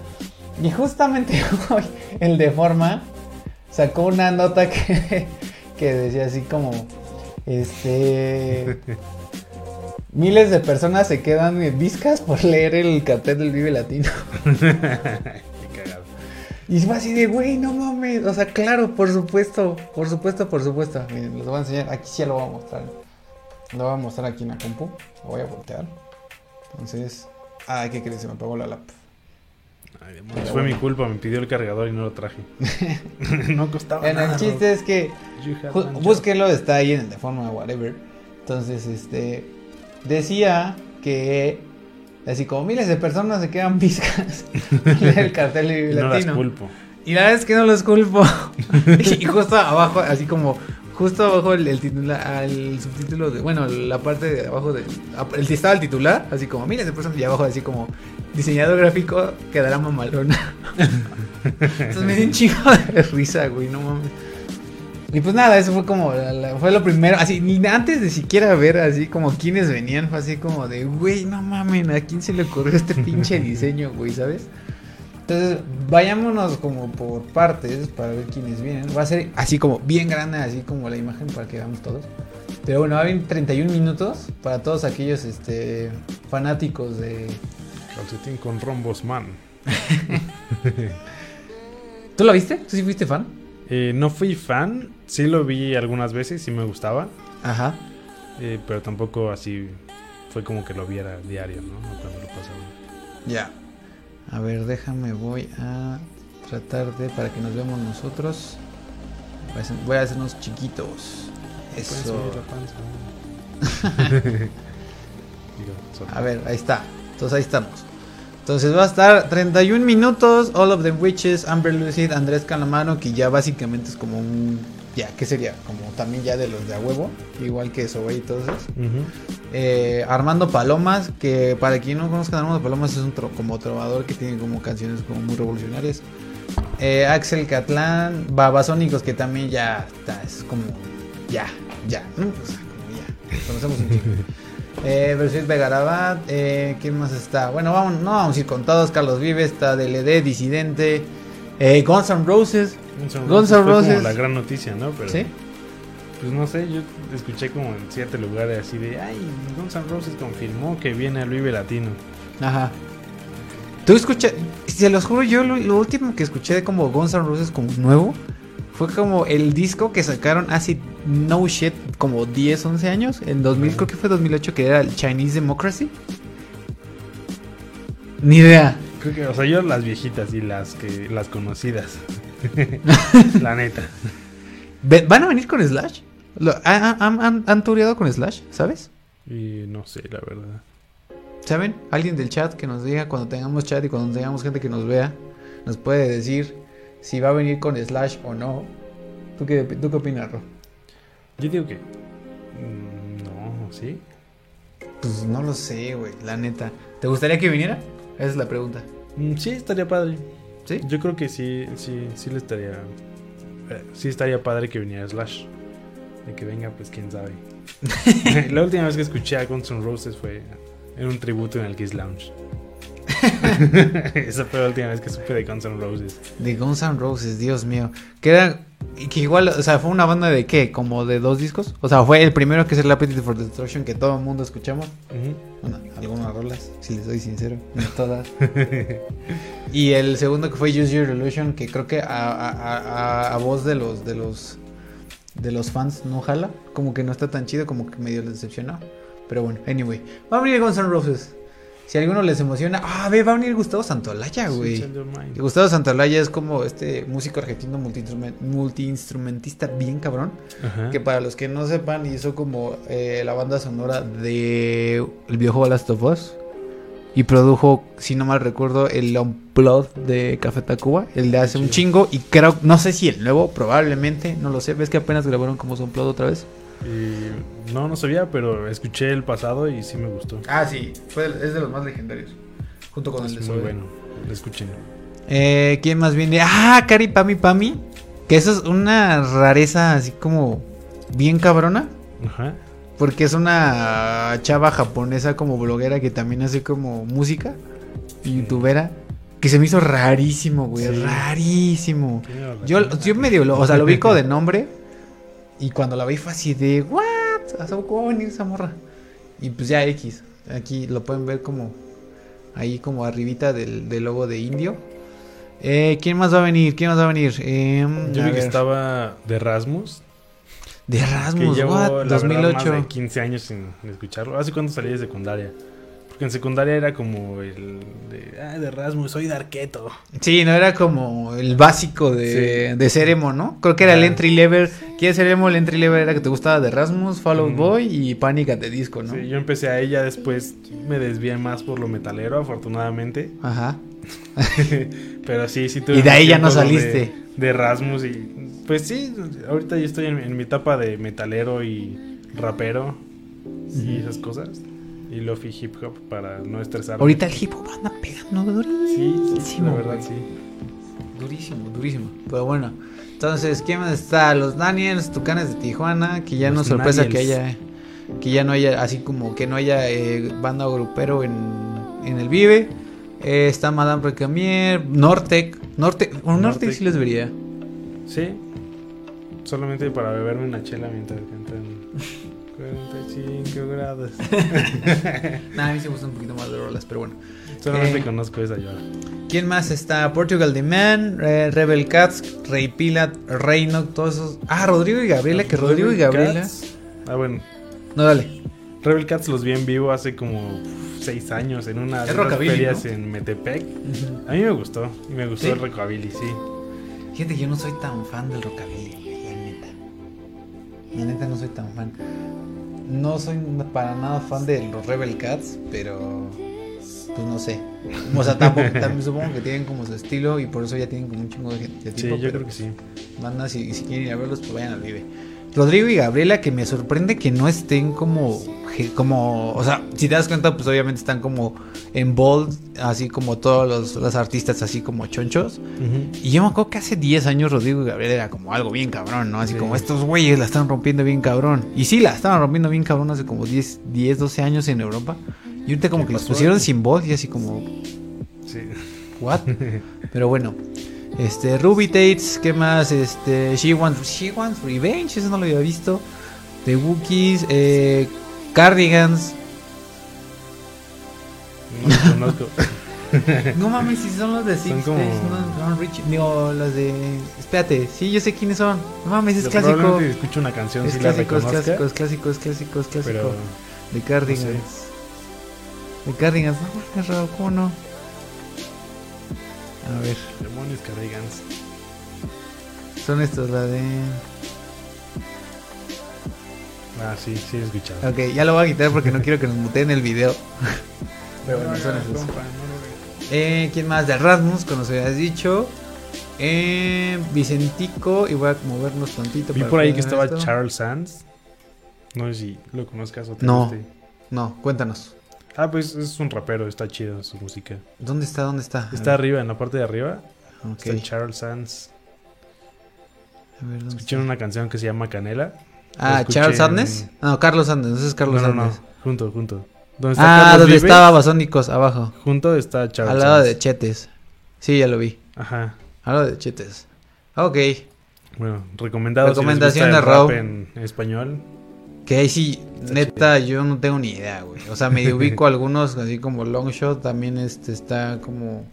Y justamente hoy, el de forma sacó una nota que, que decía así como, este, miles de personas se quedan viscas por leer el cartel del Vive Latino. Y fue así de, güey, no mames. O sea, claro, por supuesto, por supuesto, por supuesto. Miren, les voy a enseñar. Aquí sí lo voy a mostrar. Lo voy a mostrar aquí en la compu. Lo voy a voltear. Entonces, ay, ¿qué crees? Se me apagó la lap. Ay, fue mi culpa, me pidió el cargador y no lo traje. no costaba nada. el chiste es que. Búsquelo, está ahí en el de forma whatever. Entonces, este decía que así como miles de personas se quedan viscas el cartel de No las culpo. y la verdad es que no los culpo. y justo abajo, así como justo abajo el, el titular, el subtítulo de, bueno, la parte de abajo de el estaba el titular, así como miles de personas y abajo así como diseñador gráfico quedará mamalona. Entonces me dio un chingo de risa, güey, no mames. Y pues nada, eso fue como, fue lo primero, así, ni antes de siquiera ver así como quiénes venían, fue así como de, güey, no mamen, ¿a quién se le ocurrió este pinche diseño, güey, sabes? Entonces, vayámonos como por partes para ver quiénes vienen. Va a ser así como bien grande, así como la imagen para que veamos todos. Pero bueno, va a haber 31 minutos para todos aquellos este, fanáticos de... Calcetín con rombos, man. ¿Tú lo viste? ¿Tú sí fuiste fan? Eh, no fui fan, sí lo vi algunas veces, sí me gustaba, Ajá. eh, pero tampoco así fue como que lo viera diario, ¿no? No Cuando lo pasaba. Ya. A ver, déjame, voy a tratar de, para que nos veamos nosotros. Voy a hacer- Voy a hacer unos chiquitos. Eso. panza. A ver, ahí está. Entonces ahí estamos. Entonces va a estar 31 minutos. All of the Witches, Amber Lucid, Andrés Calamaro, que ya básicamente es como un. Ya, ¿qué sería? Como también ya de los de a huevo. Igual que Sobe y todos esos. Ujú. Eh, Armando Palomas, que para quien no conozca Armando Palomas es un tro- como trovador que tiene como canciones como muy revolucionarias. Eh, Axel Catlán, Babasónicos, que también ya está, es como ya, ya, ¿no? O sea, como ya, conocemos un chico. Eh, Versus Vegarabat, eh, ¿quién más está? Bueno, vamos, no vamos a ir con todos. Carlos Vives, está DLD, Disidente, eh, Guns N' Roses, Guns N' Roses fue como la gran noticia, ¿no? Pero, ¿sí? Pues no sé, yo escuché como en ciertos lugares así de, ay, Guns N' Roses confirmó que viene al Vive Latino. Ajá. Tú escuchas, se los juro, yo lo, lo último que escuché de como Guns N' Roses como nuevo fue como el disco que sacaron hace no shit como 10, 11 años, en 2000, Ajá. creo que fue 2008, que era el Chinese Democracy. Ni idea. Creo que, o sea, yo las viejitas y las que las conocidas. la neta. ¿Van a venir con Slash? Lo- ¿Han, han, han, han tureado con Slash? ¿Sabes? Y no sé, la verdad. ¿Saben? Alguien del chat que nos diga cuando tengamos chat y cuando tengamos gente que nos vea, nos puede decir si va a venir con Slash o no. ¿Tú qué, tú qué opinas, Ro? Yo digo que mm, no, ¿sí? Pues no lo sé, güey, la neta. ¿Te gustaría que viniera? Esa es la pregunta. Mm, sí, estaría padre. ¿Sí? Yo creo que sí, sí, sí le estaría. eh, sí estaría padre que viniera Slash. De que venga, pues quién sabe. la última vez que escuché a Guns N' Roses fue en un tributo en el Kiss Lounge. Esa fue la última vez que supe de Guns N' Roses. De Guns N' Roses, Dios mío. Que era. Que igual, o sea, fue una banda de qué? Como de dos discos. O sea, fue el primero que es el Appetite for Destruction que todo el mundo escuchamos. Bueno, algunas rolas, si les soy sincero, no todas. y el segundo que fue Use Your Illusion, que creo que a, a, a- a voz de los de los de los fans no jala, como que no está tan chido, como que medio les decepcionó. Pero bueno, anyway, va a venir Guns N' Roses. Si a alguno les emociona, ah, ve, va a venir Gustavo Santolaya, güey. Gustavo Santolaya es como este músico argentino multiinstrumen- multiinstrumentista bien cabrón. Ajá. Que para los que no sepan, hizo como eh, la banda sonora de el videojuego Last of Us. Y produjo, si no mal recuerdo, el Unplugged de Café Tacuba. El de hace un chingo. Y creo, no sé si el nuevo, probablemente, no lo sé. ¿Ves que apenas grabaron como su Unplugged otra vez? Y no, no sabía, pero escuché el pasado y sí me gustó. Ah, sí, fue, es de los más legendarios. Junto con el de muy bueno. Escuchen. Eh, ¿Quién más viene? Ah, Cari Pami Pami. Que eso es una rareza así como bien cabrona. Ajá. Porque es una chava japonesa como bloguera que también hace como música. Y youtubera. Que se me hizo rarísimo, güey. Sí. Rarísimo. Yo, yo medio lo, o sea, lo ubico de nombre. Y cuando la vi fue así de, ¿what? ¿A poco va a venir esa morra? Y pues ya X. Aquí lo pueden ver como ahí como arribita del, del logo de indio. Eh, ¿Quién más va a venir? ¿Quién más va a venir? Em, Yo a vi que estaba de Rasmus. De Que Erasmus, llevo, what? la verdad, más de 2008. 15 años sin escucharlo. ¿Hace cuánto salí de secundaria? Porque en secundaria era como el de, ah, de Rasmus, soy de Arqueto. Sí, no era como el básico de, de ser emo, ¿no? Creo que era el entry level. ¿Quieres ser emo? El entry level era que te gustaba de Erasmus, Fall Out Mm. Boy y Panic at the Disco, ¿no? Sí, yo empecé a ella, después me desvié más por lo metalero, afortunadamente. Ajá. Pero sí, sí tuve Y de ahí ya no tiempo de- saliste. De, Rasmus y... Pues sí, ahorita yo estoy en, en mi etapa de metalero y rapero y esas cosas. Y lofi hip hop para no estresarme. Ahorita el hip hop anda pegando durísimo. Sí, sí, la verdad sí. Durísimo, durísimo. Pero bueno. Entonces, ¿quién más está? Los Daniels, Tucanes de Tijuana, que ya Los no sorpresa que haya que ya no haya así como que no haya eh, banda o grupero en, en el Vive. Eh, está Madame Recamier, Nortec, Nortec Nortec. sí les vería. Sí. Solamente para beberme una chela mientras cantan 45 grados. Nah, a mí se me gustan un poquito más de rolas, pero bueno. Solamente Eh. conozco esa yo. ¿Quién más está? Portugal The Man, eh, Rebel Cats, Rey Pilat, Reino, todos esos. Ah, Rodrigo y Gabriela, que Rodrigo y Gabriela. Cats. Ah, bueno. No, dale. Rebel Cats los vi en vivo hace como 6 años en una de rockabilly, ferias ¿no? en Metepec. A mí me gustó. Y me gustó ¿Sí? el rockabilly, sí. Fíjate que yo no soy tan fan del rockabilly, la La neta no soy tan fan. No soy para nada fan de los Rebel Cats, pero pues no sé. O sea, tampoco, también supongo que tienen como su estilo y por eso ya tienen como un chingo de, gente- Sí, tipo. yo creo que sí. Banda, si, si quieren ir a verlos, pues vayan al Vive. Rodrigo y Gabriela, que me sorprende que no estén como, como, o sea, si te das cuenta, pues obviamente están como en bold, así como todos los, los artistas, así como chonchos. Y yo me acuerdo que hace 10 años Rodrigo y Gabriela era como algo bien cabrón, ¿no? Así Sí. como estos güeyes la están rompiendo bien cabrón. Y sí, la estaban rompiendo bien cabrón hace como 10, 10 12 años en Europa. Y ahorita como ¿Qué que los pusieron sin voz y así como, Sí. ¿what? Pero bueno, este, Ruby Tates, ¿qué más? Este, She Wants, She Wants Revenge, eso no lo había visto. The Wookiees, eh, Cardigans. No los conozco. No mames, si son los de Six Son como- Days, no, no, Rich, digo, los de... Espérate, sí, yo sé quiénes son. No mames, es Yo clásico. Probablemente escucho una canción Es si la clásico, es reconozca. clásico, es clásico, es clásico, es clásico. Pero De Cardigans. De Cardigans, no, es raro, ¿cómo no? A ver, demonios Cardigans. son estos, la de... Ah, sí, sí he escuchado. Ok, ya lo voy a quitar porque no quiero que nos muteen el video. Pero bueno, No, son esos. compa, no lo Eh, ¿Quién más? De Rasmus, como se habías dicho. Eh, Vicentico, y voy a movernos tantito. Vi para por ahí que estaba esto. Charles Sands. No sé si lo conozcas o te No. guste. No, cuéntanos. Ah, pues es un rapero, está chido su música. ¿Dónde está? ¿Dónde está? Está arriba, en la parte de arriba. ok. Está Charles Sands. A ver, ¿dónde Escuché está? una canción que se llama Canela. Ah, Charles en- Sadness. No, Carlos Sadness. Ese es Carlos no, no, no. Junto, junto. ¿Dónde está Ah, Carlos donde Vives? estaba Basónicos, abajo. Junto está Charles Al lado Sands. de Chetes. Sí, ya lo vi. Ajá. Al lado de Chetes. Ok. Bueno, recomendado. Recomendación si les gusta de el rap en español. Que ahí sí, Está neta, yo no tengo ni idea, güey. O sea, me ubico algunos, así como Longshot, también este está como.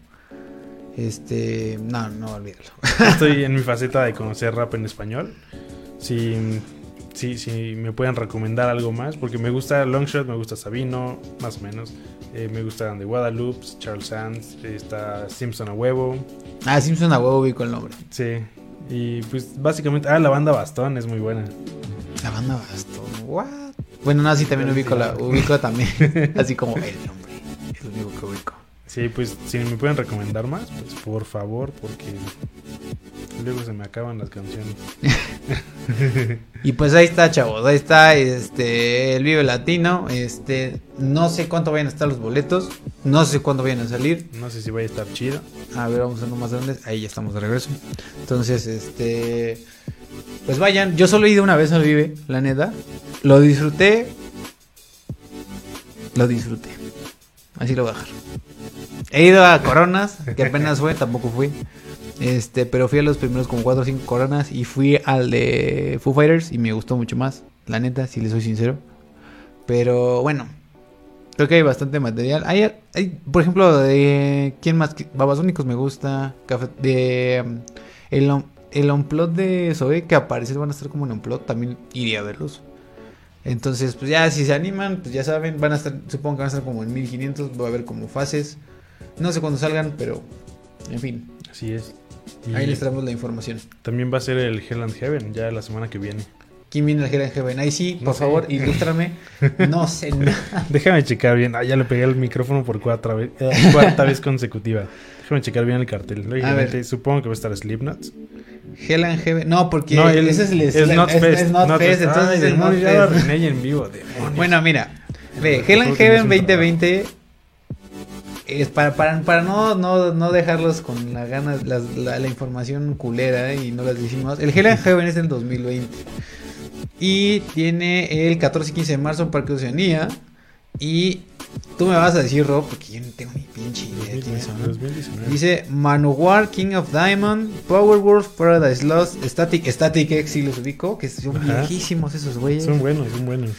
Este. No, no, olvídalo. Estoy en mi faceta de conocer rap en español. Si, si, si me pueden recomendar algo más, porque me gusta Longshot, me gusta Sabino, más o menos. Eh, me gustan de Guadalupe, Charles Sands, está Simpson a huevo. Ah, Simpson a huevo ubico el nombre. Sí. Y pues básicamente, ah, la banda Bastón es muy buena. La banda Bastón, what? Bueno, no, sí, también ubico la. Ubico también. así como el nombre. Es lo único que ubico. Sí, pues si me pueden recomendar más, pues por favor, porque luego se me acaban las canciones. Y pues ahí está, chavos. Ahí está este el Vive Latino. Este, no sé cuánto vayan a estar los boletos. No sé cuándo vayan a salir. No sé si vaya a estar chido. A ver, vamos a uno más grandes. Ahí ya estamos de regreso. Entonces, este. Pues vayan. Yo solo he ido una vez al Vive, la neta. Lo disfruté. Lo disfruté. Así lo voy a dejar. He ido a Coronas, que apenas fue, tampoco fui. Este, pero fui a los primeros como 4 o 5 Coronas. Y fui al de Foo Fighters y me gustó mucho más. La neta, si les soy sincero. Pero bueno. Creo que hay bastante material. Hay, hay, por ejemplo, de. ¿Quién más? Babasónicos me gusta. Café, de. um, el, el Unplot de Zoe, que aparece, van a estar como en Unplot. También iría a verlos. Entonces, pues ya, si se animan, pues ya saben, van a estar, supongo que van a estar como en 1500. Va a haber como fases. No sé cuándo salgan, pero. En fin, Así es. Y ahí les traemos la información. también va a ser el Hell and Heaven ya la semana que viene. ¿Quién viene al Hell and Heaven? Ahí sí, No por sé. favor, ilústrame. No sé nada. Déjame checar bien. Ah, ya le pegué el micrófono por cuarta vez, eh, cuarta vez consecutiva. Déjame checar bien el cartel. Lógicamente, supongo que va a estar Slipknot. Hell and Heaven. No, porque No, el- ese es el es es- Not es- Fest. es Not Fest, entonces demonios, Not ya lo Fest. arruiné en vivo. demonios. Bueno, mira, ve, Hell and no Heaven un 2020 es para, para, para no, no, no dejarlos con la gana, las- la, la información culera y no las decimos. El Hell and Heaven es en 2020 y tiene el 14 y 15 de marzo en Parque Oceanía. Y tú me vas a decir, Rob, porque yo no tengo ni pinche idea de quiénes son. 2019. Dice Manowar, King of Diamond, Powerwolf, Paradise Lost, Static, Static X, si los ubico, que son Ajá. viejísimos esos güeyes. Son buenos, son buenos.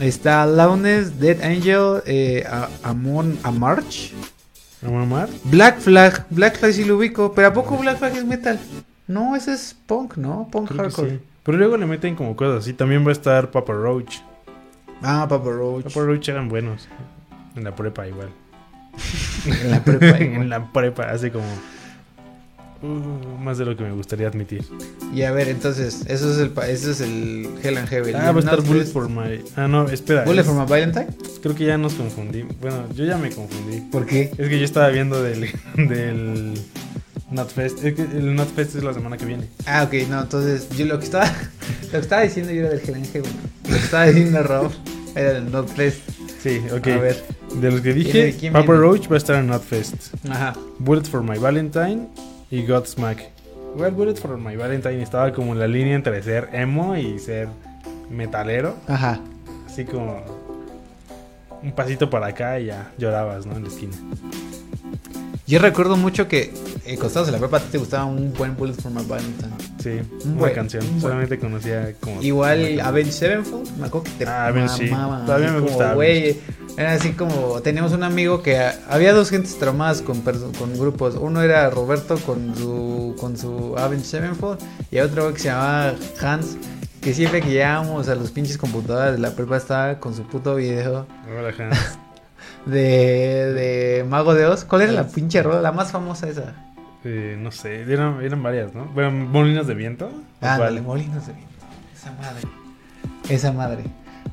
Está Loudness, Dead Angel, eh, Amon, Amarch. Black Flag, Black Flag sí lo ubico, pero ¿a poco Black Flag es metal? No, ese es punk, ¿no? Punk Creo hardcore. Pero luego le meten como cosas así. También va a estar Papa Roach. Ah, Papa Roach. Papa Roach eran buenos. En la prepa igual. En la prepa, en la prepa, hace como Uh, más de lo que me gustaría admitir. Y a ver, entonces, eso es el, eso es el Hell and Heaven. Ah, va a estar Bullet for My. Ah, no, espera. Bullet es- for my Valentine. Creo que ya nos confundí. Bueno, yo ya me confundí. ¿Por qué? Es que yo estaba viendo del. del Notfest. El Notfest es la semana que viene. Ah, ok, no, entonces yo lo que estaba, lo que estaba diciendo yo era del and Heaven. Lo que estaba diciendo Rob era del Not Fest. Sí, ok. A ver. De los que ¿Quién- dije, quién Papa? Roach va a estar en Notfest. Ajá. Bullet for My Valentine y Godsmack. Well, Bullet for My Valentine estaba como en la línea entre ser emo y ser metalero. Ajá. Así como un pasito para acá y ya llorabas, ¿no? En la esquina. Yo recuerdo mucho que eh, cuando estabas en la prepa a ti te gustaba un buen Bullet for my Valentine. Sí, Un una buen- canción. un buen. Solamente conocía como. Igual Avenged Sevenfold, me acuerdo que te Ah, Avenged, sí. Todavía me como, gusta Güey, era así como, teníamos un amigo que había dos gentes traumadas con, con grupos. Uno era Roberto con su con su Avenged Sevenfold y otro que se llamaba Hans, que siempre que llegábamos a los pinches computadoras de la prepa estaba con su puto video Hola, Hans. de, de Mago de Oz. ¿Cuál era la pinche rola? La más famosa esa. Eh, no sé, eran, eran varias, ¿no? Bueno, Molinos de Viento. ¿O Ándale, cuál? molinos de viento. Esa madre. Esa madre.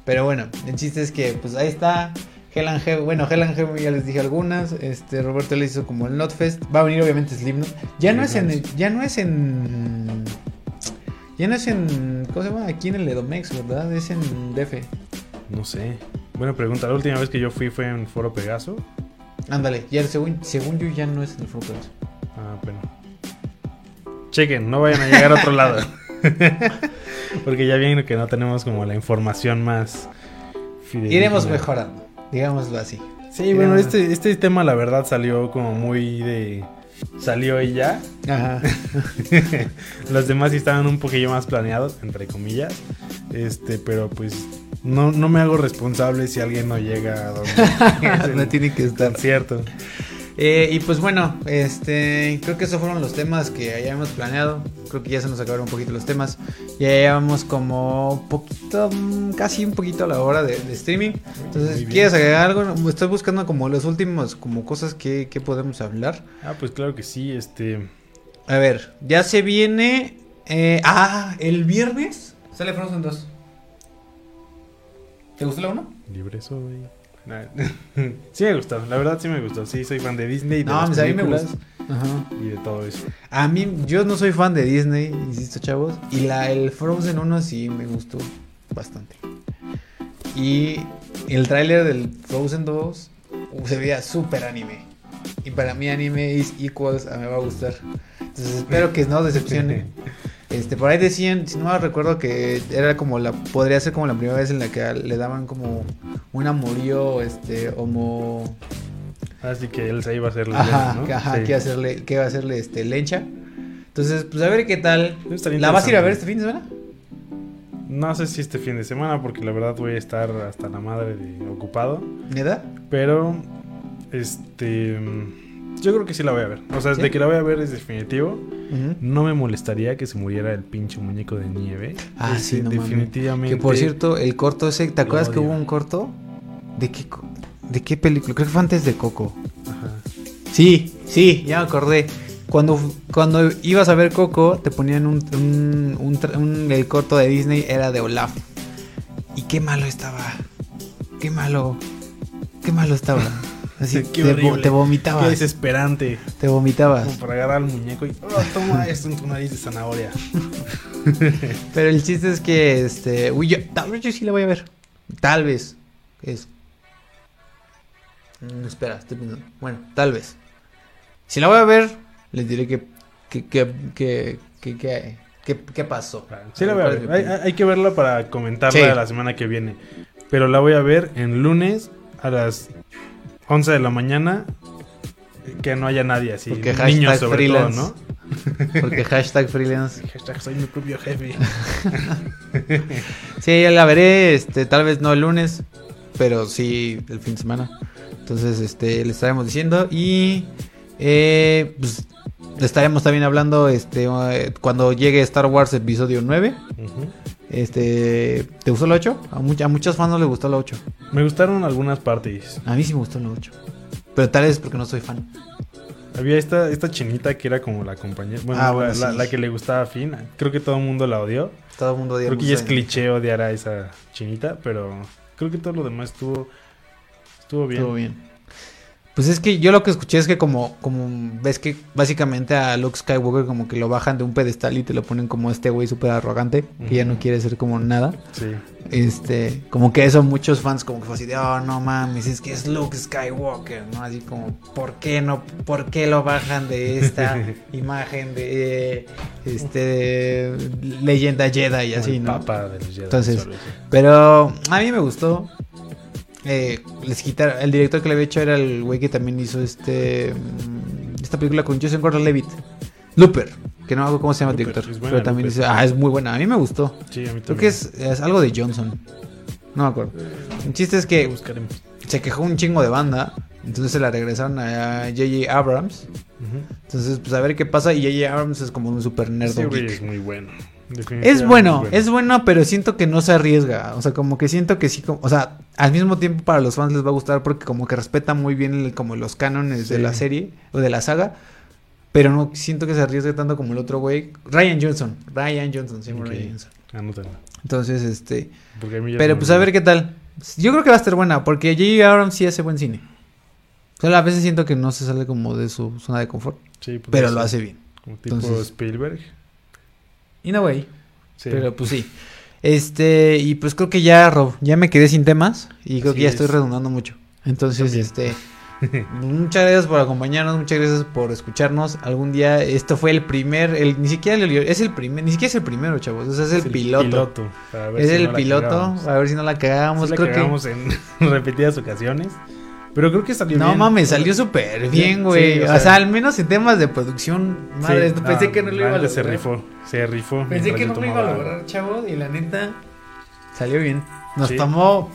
Pero bueno, el chiste es que pues ahí está. And Heaven, bueno, and Heaven ya les dije algunas. Este Roberto le hizo como el Notfest. Va a venir obviamente Slipknot. Ya no es en ya no es en ya no es en ¿cómo se llama? Aquí en el Edomex, ¿verdad? Es en DF. No sé. Buena pregunta. La última vez que yo fui fue en Foro Pegaso. Ándale, ya según, según yo ya no es en el Focus. Ah, bueno. Chequen, no vayan a llegar a otro lado. Porque ya viene que no tenemos como la información más fidedigna. Iremos mejorando, digámoslo así. Sí, bueno, este, este tema la verdad salió como muy de... Salió y ya. Ajá. Los demás sí estaban un poquillo más planeados, entre comillas. Este, pero pues no, no me hago responsable si alguien no llega a donde es el no tiene que estar. concierto. Eh, y pues bueno, este, creo que esos fueron los temas que habíamos planeado. Creo que ya se nos acabaron un poquito los temas. Ya llevamos como poquito, mm, casi un poquito a la hora de, de streaming. Entonces. ¿quieres agregar algo? Estoy buscando como los últimos, como cosas que, que podemos hablar. Ah, pues claro que sí, este... A ver, ya se viene. eh, ah, el viernes sale Frozen 2. ¿Te gustó la 1? Libre soy. Sí me gustó, la verdad sí me gustó. Sí, soy fan de Disney, de No, las pues a mí me películas gusta. Ajá. y de todo eso. A mí, yo no soy fan de Disney, insisto, chavos. Y la, el Frozen 1 sí me gustó bastante. Y el tráiler del Frozen 2 uh, se veía súper anime. Y para mí anime is equals a me va a gustar. Entonces espero que no decepcione. Este, por ahí decían, si no recuerdo que era como la, podría ser como la primera vez en la que le daban como un amorío, este, homo, Así que él se iba a hacer la Ajá, ¿no? que, ajá, Sí. que iba a hacerle, que iba a hacerle este lencha. Entonces, pues a ver qué tal. ¿La vas a ir a ver este fin de semana? No sé si este fin de semana, porque la verdad voy a estar hasta la madre de ocupado. ¿Neta? Pero, este. Yo creo que sí la voy a ver. O sea, ¿Sí? de que la voy a ver es definitivo. No me molestaría que se muriera el pinche muñeco de nieve. Ah, Ese sí, no definitivamente. Que por cierto, el corto ese, ¿te acuerdas que hubo un corto? ¿De qué, ¿De qué película? Creo que fue antes de Coco. Ajá. Sí, sí, ya me acordé. Cuando, cuando ibas a ver Coco, te ponían un, un- un tra- un- El corto de Disney era de Olaf. Y qué malo estaba. Qué malo. Qué malo estaba. Así, Qué te, vo- horrible. te Qué vomitabas. desesperante. Te vomitabas. Como para agarrar al muñeco y. "Oh, toma esto en tu nariz de zanahoria. Pero el chiste es que, este, uy, yo, tal vez yo sí la voy a ver. Tal vez. Es. Mm, espera, estoy pensando. Bueno, tal vez. Si la voy a ver, les diré que, que, que, que, que, que, que- qué pasó. Sí, la voy a ¿Cuál es ver. hay que verla para comentarla Sí. la semana que viene. Pero la voy a ver en lunes a las 11 de la mañana. Que no haya nadie así. Porque niños sobre freelance. todo, ¿no? Porque hashtag freelance. Hashtag soy mi propio jefe. Sí, ya la veré, este, tal vez no el lunes, pero sí el fin de semana. Entonces, este, le estaremos diciendo y eh, pues, le estaremos también hablando, este, eh, cuando llegue Star Wars episodio 9. Ujú. Este, ¿te gustó el 8? A, much- a muchos fans no les gustó el 8. Me gustaron algunas partes. A mí sí me gustó el 8. Pero tal vez porque no soy fan. Había esta, esta chinita que era como la compañera. Bueno, Ah, la, bueno, la- sí. la que le gustaba a Finn. Creo que todo el mundo la odió. Todo el mundo Creo que ya es cliché odiar a esa chinita, pero creo que todo lo demás estuvo, estuvo bien. Estuvo bien. Pues es que yo lo que escuché es que como, como ves que básicamente a Luke Skywalker como que lo bajan de un pedestal y te lo ponen como este güey súper arrogante, que ya no quiere ser como nada. Sí. Este, como que eso muchos fans como que fue así de, oh no mames, es que es Luke Skywalker, ¿no? Así como, ¿por qué no, por qué lo bajan de esta imagen de, este, de leyenda Jedi y así, ¿no? Papa de los Jedi, Entonces. Pero a mí me gustó. Eh, les quitaron, el director que le había hecho era el güey que también hizo este mm, esta película con Joseph Gordon-Levitt, Looper, que no acuerdo cómo se llama el director, buena, pero también Looper. dice, ah, es muy buena, a mí me gustó. Sí, a mí Creo que es, es algo de Johnson. No me acuerdo. El chiste es que se quejó un chingo de banda, entonces se la regresaron a J.J. Abrams. Entonces, pues a ver qué pasa. Y J.J. Abrams es como un super nerd. Geek. es muy bueno. Es bueno, es bueno, pero siento que no se arriesga. O sea, como que siento que sí, como- o sea, al mismo tiempo para los fans les va a gustar porque como que respeta muy bien el- como los cánones de la serie o de la saga. Pero no siento que se arriesgue tanto como el otro güey. Ryan Johnson. Ryan Johnson, sí, Ok. Ryan Johnson. Anótalo. Entonces, este. Pero pues a ver qué tal. Yo creo que va a estar buena porque J.J. Abrams sí hace buen cine. Solo a veces siento que no se sale como de su zona de confort. Sí, pues, Pero lo hace bien. Como tipo Entonces- Spielberg. In a way. Sí. Pero pues sí. Este, y pues creo que ya, Rob, ya me quedé sin temas y creo que ya estoy es. redundando mucho. Entonces, este, muchas gracias por acompañarnos, muchas gracias por escucharnos. Algún día, esto fue el primer, el, ni siquiera el, es el primer, ni siquiera es el primero, chavos, o sea, es el, piloto. Es si el no piloto, a ver si no la cagamos, Sí la creo cagamos en repetidas ocasiones. Pero creo que salió No bien. mames, salió súper bien, Sí, güey. o o, sea- sea, al menos en temas de producción, Sí, madre, pensé que no lo iba a lograr. Se rifó, se rifó. Pensé que no lo iba a lograr, chavo, y la neta salió bien. Nos Sí. tomó,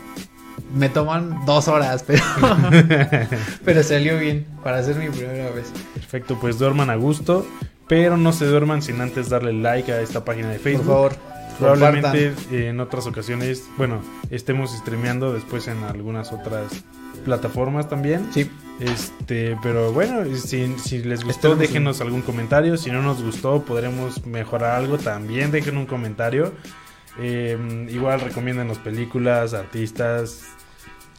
me toman dos horas, pero, pero salió bien para hacer mi primera vez. Perfecto, pues duerman a gusto. Pero no se duerman sin antes darle like a esta página de Por Facebook. favor, Probablemente eh, en otras ocasiones, bueno, estemos streameando después en algunas otras plataformas también. Sí, Este, pero bueno, si, si les gustó, déjenos algún comentario. Si no nos gustó, podremos mejorar algo. También dejen un comentario. Eh, igual recomiéndanos películas, artistas,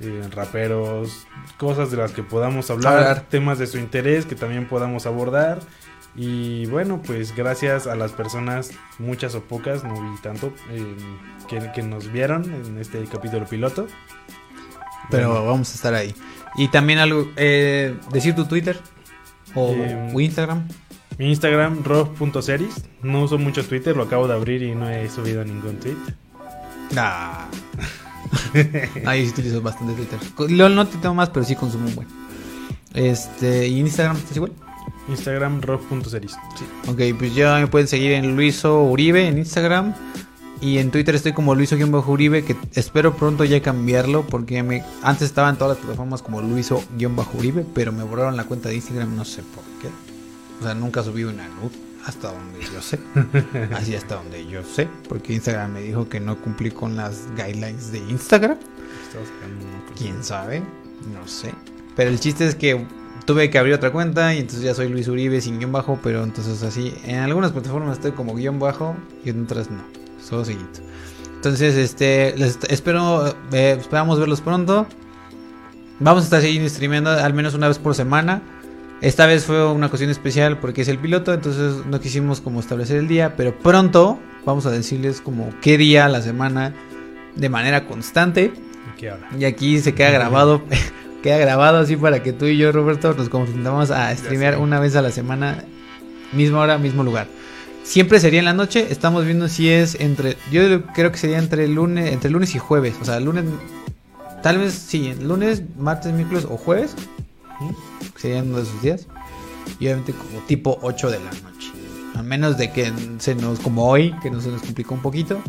eh, raperos, cosas de las que podamos hablar, Hablar. temas de su interés que también podamos abordar. Y bueno, pues gracias a las personas, muchas o pocas, no vi tanto, eh, que, que nos vieron en este capítulo piloto. pero Bueno, vamos a estar ahí. Y también algo, eh, decir tu Twitter o, Eh, o Instagram. Mi Instagram, rob.series. No uso mucho Twitter, lo acabo de abrir y no he subido ningún tweet. Nah. Ah, yo sí utilizo bastante Twitter. LOL no te tengo más, pero sí consumo un buen. Este, ¿y en Instagram estás igual? Instagram, rob.series. Sí. Ok, pues ya me pueden seguir en Luiso Uribe en Instagram. Y en Twitter estoy como Luiso-Uribe, que espero pronto ya cambiarlo, porque me, antes estaba en todas las plataformas como Luiso-Uribe, pero me borraron la cuenta de Instagram, no sé por qué. O sea, nunca subí una nud, hasta donde yo sé. Así hasta donde yo sé, porque Instagram me dijo que no cumplí con las guidelines de Instagram. ¿Quién sabe? No sé. Pero el chiste es que tuve que abrir otra cuenta y entonces ya soy Luis Uribe sin guion bajo, pero entonces así, en algunas plataformas estoy como guion bajo y en otras no, solo seguido. Entonces, este, les espero, eh, esperamos verlos pronto. Vamos a estar siguiendo streameando al menos una vez por semana. Esta vez fue una cuestión especial porque es el piloto, entonces no quisimos como establecer el día, pero pronto vamos a decirles como qué día a la semana de manera constante. ¿Y qué ahora? Y aquí se queda grabado, queda grabado así para que tú y yo, Roberto, nos confundamos a streamear una vez a la semana, misma hora, mismo lugar. Siempre sería en la noche, estamos viendo si es entre, yo creo que sería entre lunes, entre lunes y jueves, o sea, lunes, tal vez sí, lunes, martes, miércoles o jueves, Ujú. serían uno de esos días, y obviamente como tipo 8 de la noche, a menos de que se nos, como hoy, que no se nos complicó un poquito,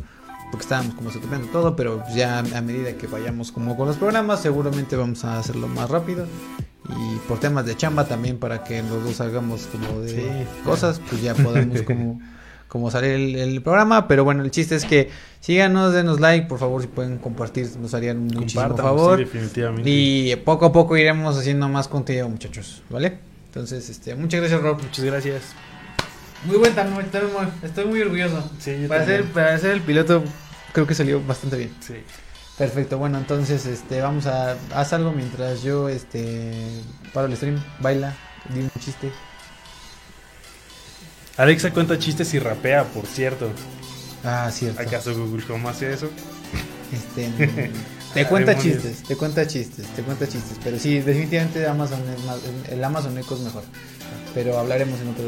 porque estábamos como setupeando todo, pero ya a medida que vayamos como con los programas, seguramente vamos a hacerlo más rápido. Y por temas de chamba también para que los dos hagamos como de Sí, cosas, pues ya podemos como, como salir el, el programa. Pero bueno, el chiste es que síganos, denos like, por favor, si pueden compartir, nos harían muchísimo favor. sí, definitivamente. y poco a poco iremos haciendo más contenido, muchachos, ¿vale? Entonces, este, muchas gracias, Rob. Muchas gracias. Muy buen estoy muy, orgulloso. Sí, yo Para ser, para ser el piloto, creo que salió bastante bien. Sí. Perfecto, bueno, entonces, este, vamos a, haz algo mientras yo, este, paro el stream, baila, di un chiste. Alexa cuenta chistes y rapea, por cierto. Ah, cierto. ¿Acaso Google Home hace eso? Este, te Ah, cuenta chistes, te cuenta chistes, te cuenta chistes. Pero sí, definitivamente Amazon es más, el Amazon Echo es mejor. Pero hablaremos en otro,